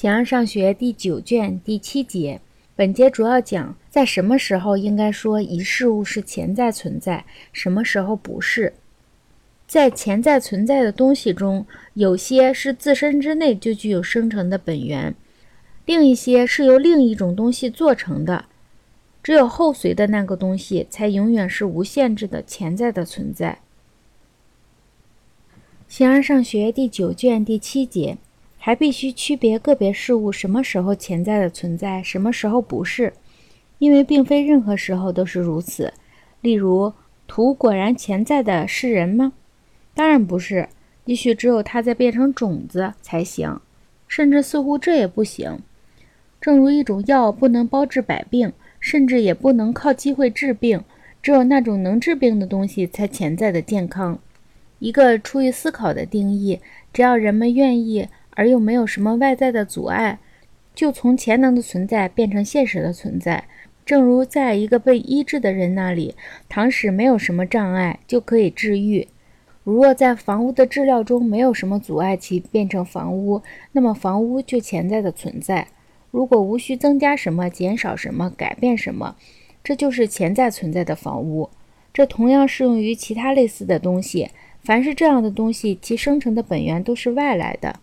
形而上学第九卷第七节，本节主要讲在什么时候应该说一事物是潜在存在，什么时候不是。在潜在存在的东西中，有些是自身之内就具有生成的本源，另一些是由另一种东西做成的。只有后随的那个东西，才永远是无限制的潜在的存在。形而上学第九卷第七节。还必须区别个别事物什么时候潜在的存在，什么时候不是，因为并非任何时候都是如此。例如，土果然潜在的是人吗？当然不是，也许只有它在变成种子才行，甚至似乎这也不行。正如一种药不能包治百病，甚至也不能靠机会治病，只有那种能治病的东西才潜在的健康。一个出于思考的定义，只要人们愿意。而又没有什么外在的阻碍，就从潜能的存在变成现实的存在。正如在一个被医治的人那里，倘使没有什么障碍，就可以治愈。如若在房屋的治疗中没有什么阻碍其变成房屋，那么房屋就潜在的存在。如果无需增加什么、减少什么、改变什么，这就是潜在存在的房屋。这同样适用于其他类似的东西。凡是这样的东西，其生成的本源都是外来的。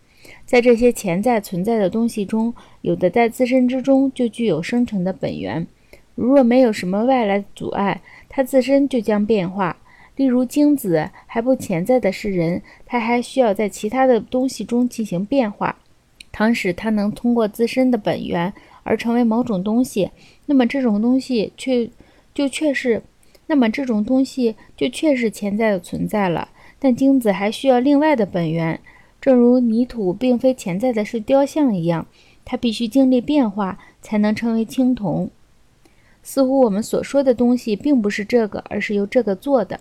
在这些潜在存在的东西中，有的在自身之中就具有生成的本源。如若没有什么外来阻碍，它自身就将变化。例如，精子还不潜在的是人，它还需要在其他的东西中进行变化。倘使它能通过自身的本源而成为某种东西，那么这种东西却就确是，那么这种东西就确是潜在的存在了。但精子还需要另外的本源。正如泥土并非潜在的是雕像一样，它必须经历变化才能成为青铜。似乎我们所说的东西并不是这个，而是由这个做的。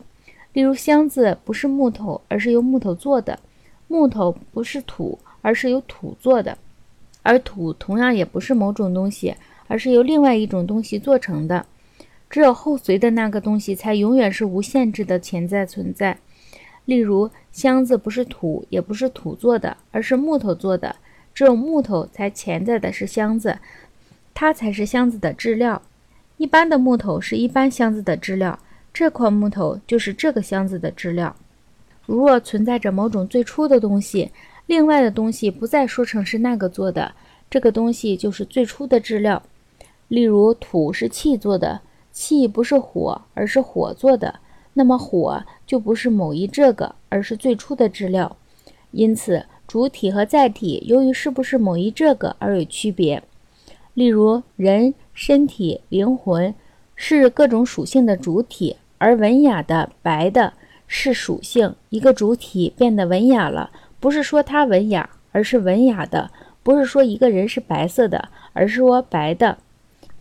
例如，箱子不是木头，而是由木头做的；木头不是土，而是由土做的；而土同样也不是某种东西，而是由另外一种东西做成的。只有后随的那个东西，才永远是无限制的潜在存在。例如，箱子不是土，也不是土做的，而是木头做的。只有木头才潜在的是箱子，它才是箱子的质料。一般的木头是一般箱子的质料，这块木头就是这个箱子的质料。如若存在着某种最初的东西，另外的东西不再说成是那个做的，这个东西就是最初的质料。例如，土是气做的，气不是火，而是火做的。那么火就不是某一这个，而是最初的质料。因此，主体和载体由于是不是某一这个而有区别。例如，人、身体、灵魂是各种属性的主体，而文雅的、白的是属性。一个主体变得文雅了，不是说它文雅，而是文雅的；不是说一个人是白色的，而是说白的。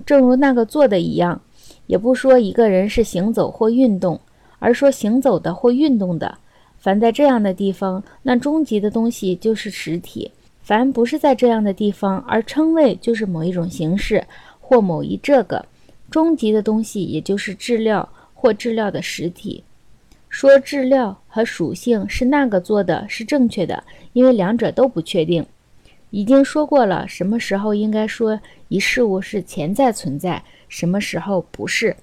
正如那个做的一样，也不说一个人是行走或运动。而说行走的或运动的，凡在这样的地方，那终极的东西就是实体；凡不是在这样的地方，而称谓就是某一种形式或某一这个终极的东西，也就是质料或质料的实体。说质料和属性是那个做的是正确的，因为两者都不确定。已经说过了，什么时候应该说一事物是潜在存在，什么时候不是。